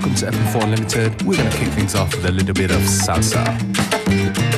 welcome to FM4 Unlimited. We're going to kick things off with a little bit of salsa.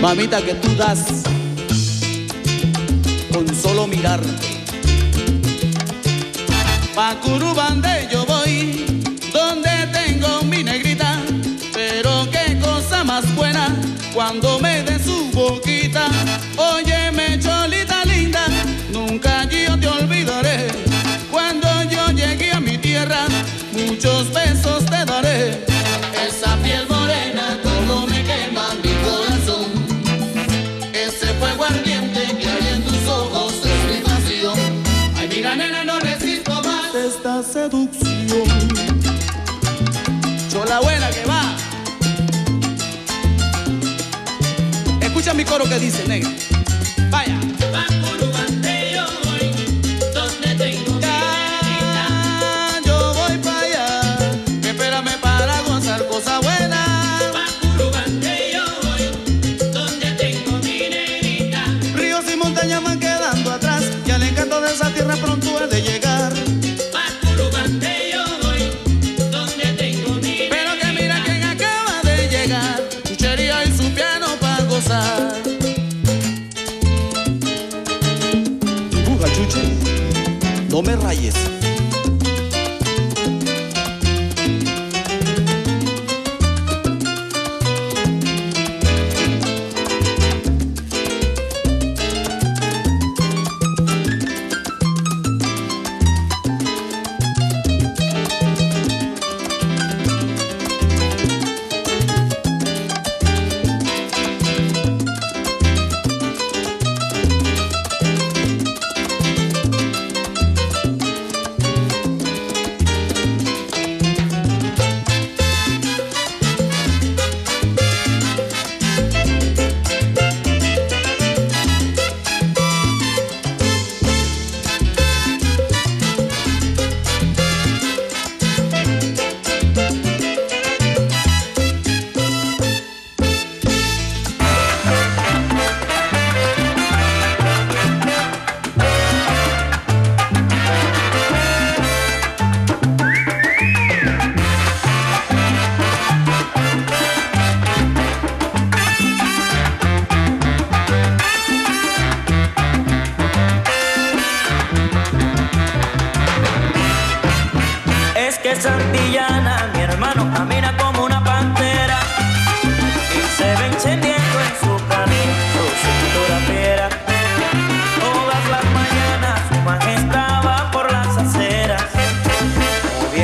mamita que tú das con solo mirarte. Pa' Curubande yo voy, donde tengo mi negrita, pero qué cosa más buena cuando me dé su boquita. Oye, coro que dice, negro. Achuche, no me rayes.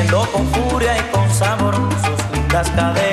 Moviendo con furia y con sabor sus lindas caderas.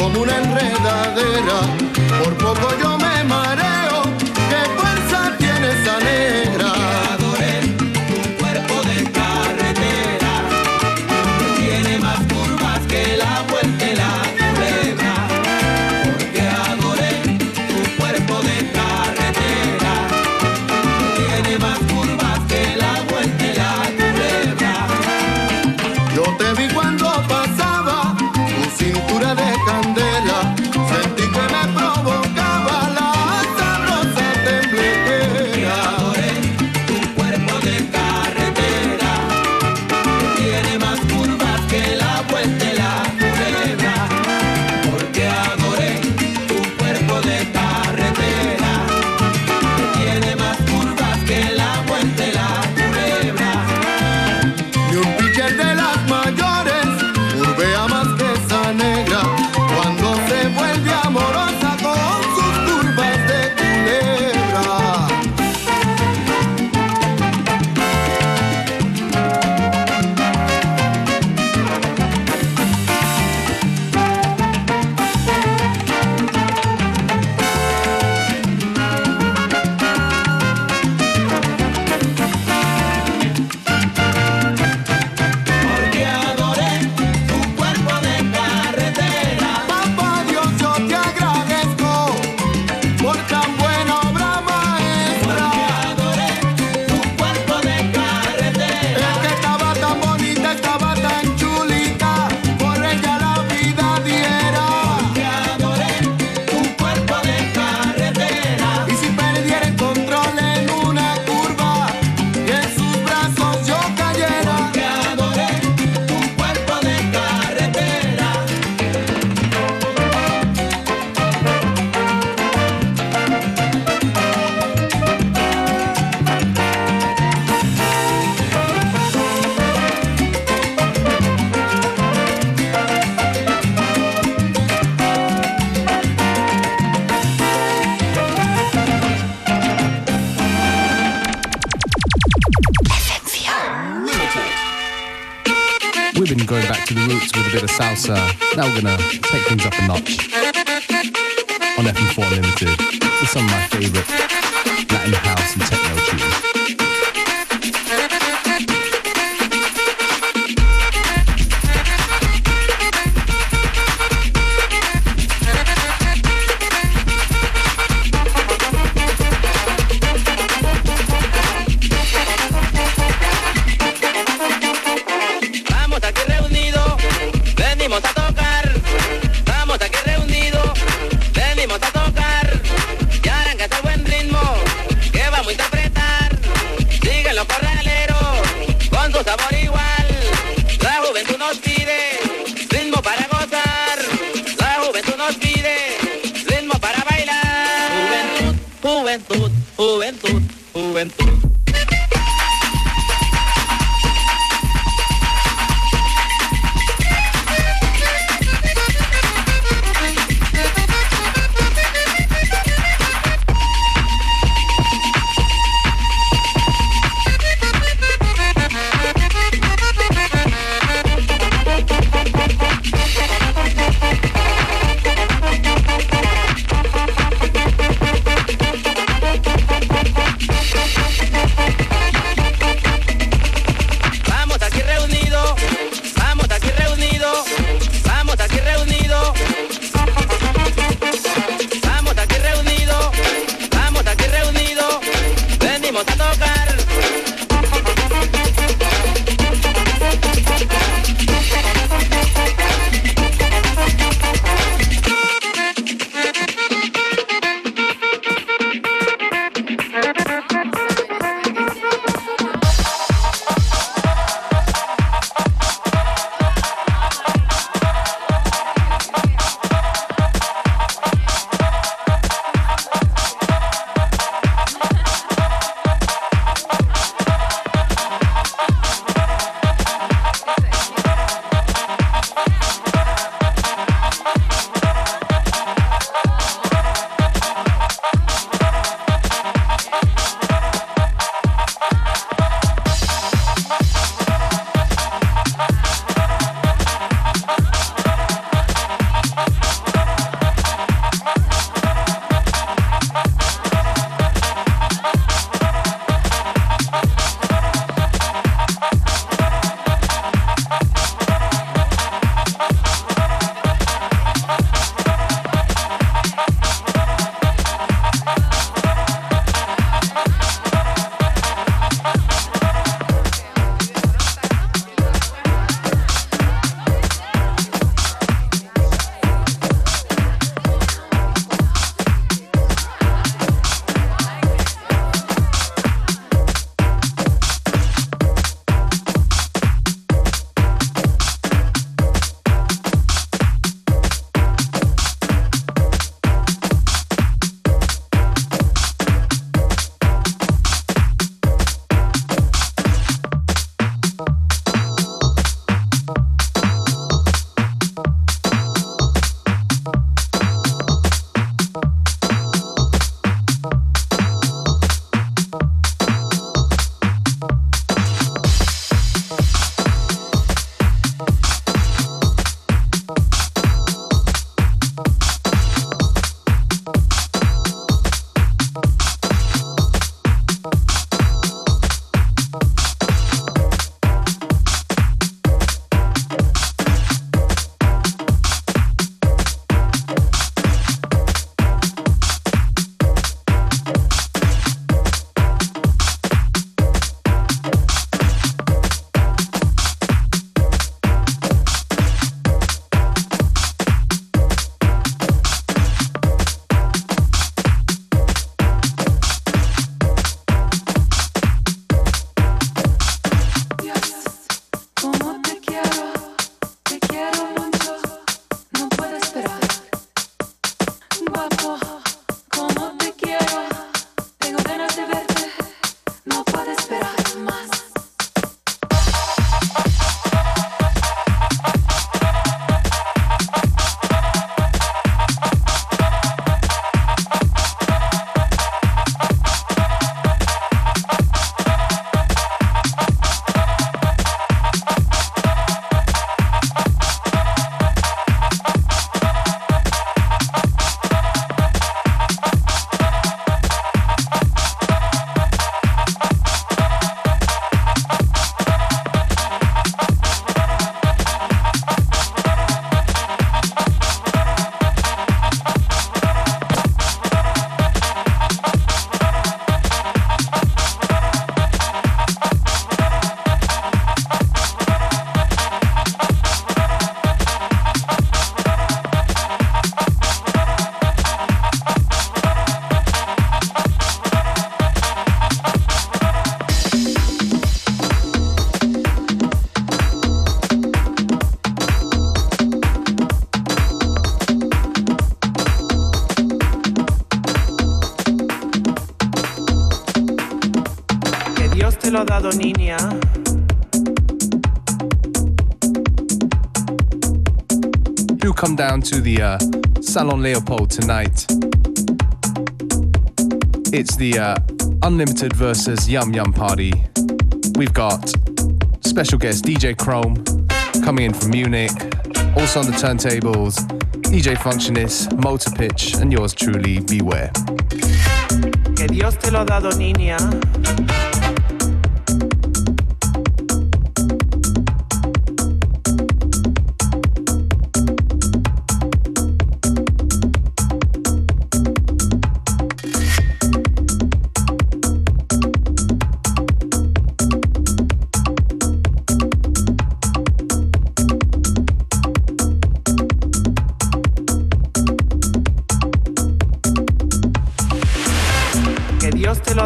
como una enredadera, por poco yo of salsa. Uh, now we're gonna take things up a notch on FM4 Limited with some of my favorite Latin house and techno tunes. To the uh, Salon Leopold tonight? It's the uh, Unlimited versus Yum Yum party. We've got special guest DJ Chrome coming in from Munich. Also on the turntables, DJ Functionist, Motor Pitch, and yours truly, Beware. Que Dios te lo dado, niña.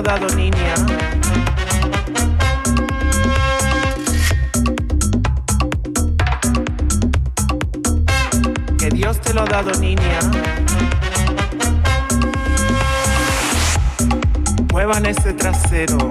Dado, niña. Que Dios te lo ha dado, niña. Muevan ese trasero.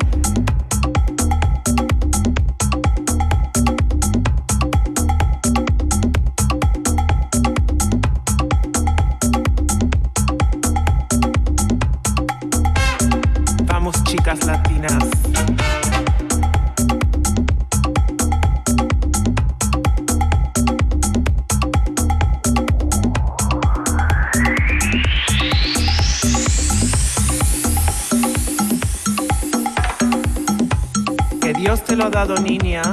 Dado, niña.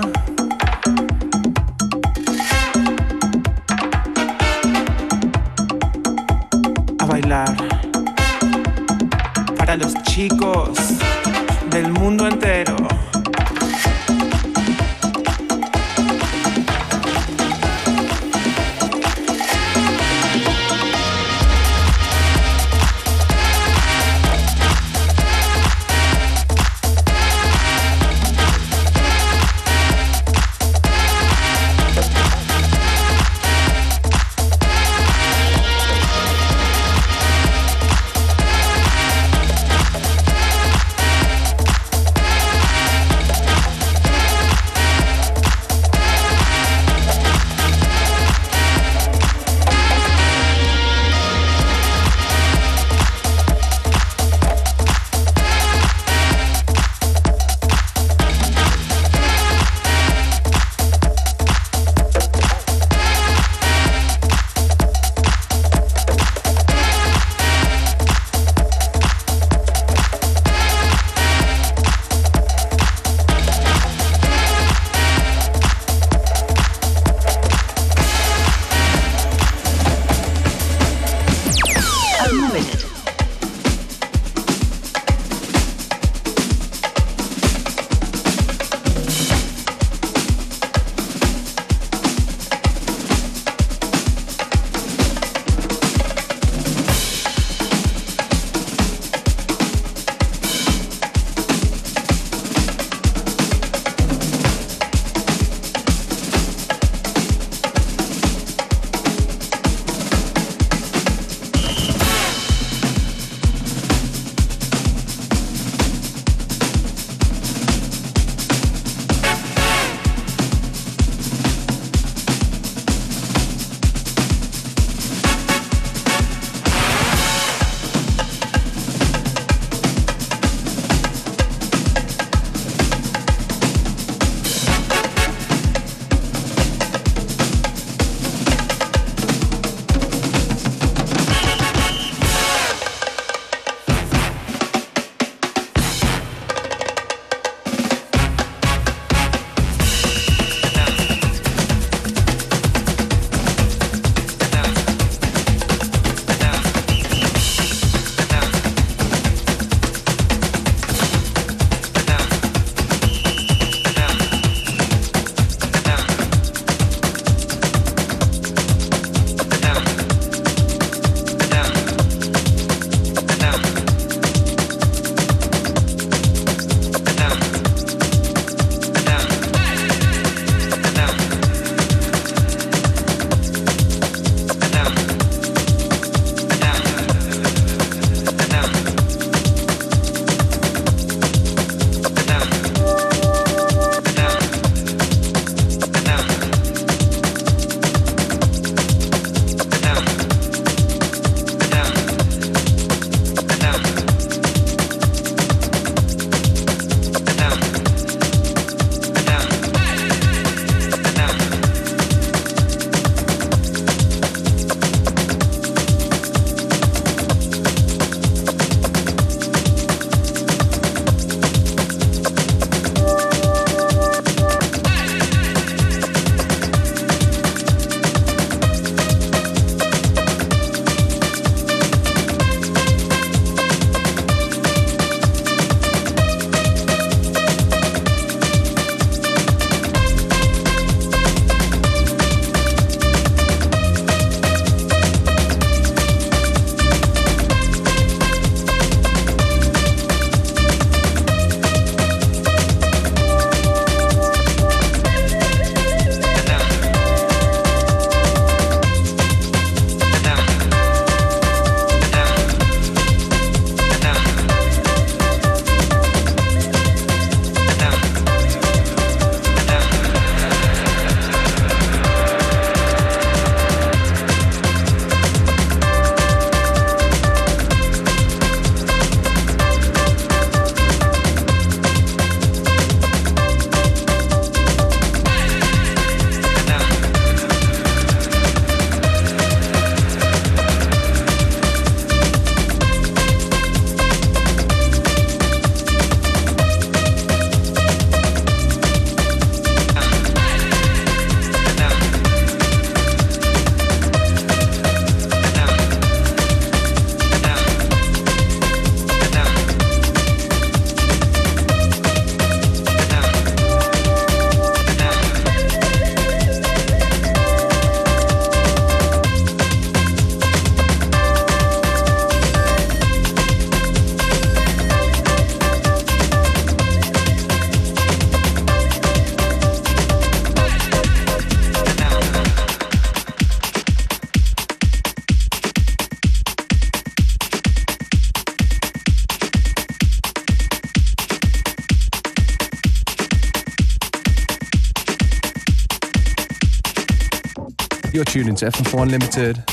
You're tuning to FM4 Unlimited.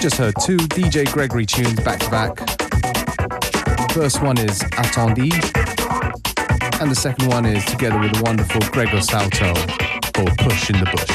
Just heard two DJ Gregory tunes back to back. First one is Attendi, and the second one is together with the wonderful Gregor Salto called Push in the Bush.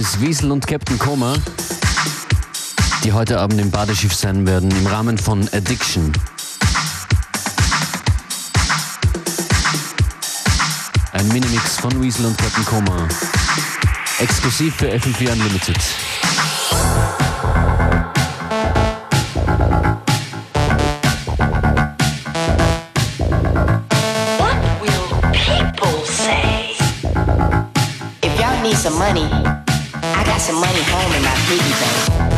Ist Wiesel und Captain Koma, die heute Abend im Badeschiff sein werden im Rahmen von Addiction. Ein Minimix von Wiesel und Captain Koma. Exklusiv für FM4 Unlimited. Some money, some money home in my piggy bank.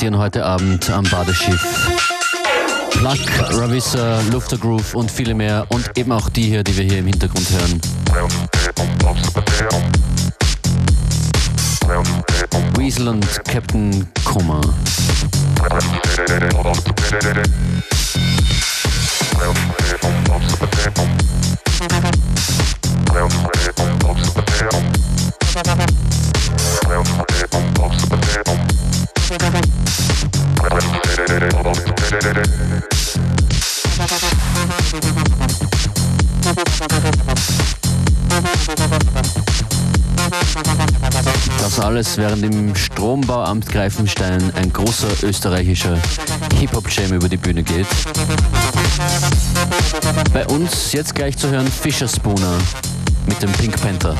Präsentieren heute Abend am Badeschiff. Plug, Ravissa, Lufter Groove und viele mehr und eben auch die hier, die wir hier im Hintergrund hören. Weasel und Captain Koma. alles, während im Strombauamt Greifenstein ein großer österreichischer Hip-Hop-Jam über die Bühne geht. Bei uns jetzt gleich zu hören Fischer Spooner mit dem Pink Panther.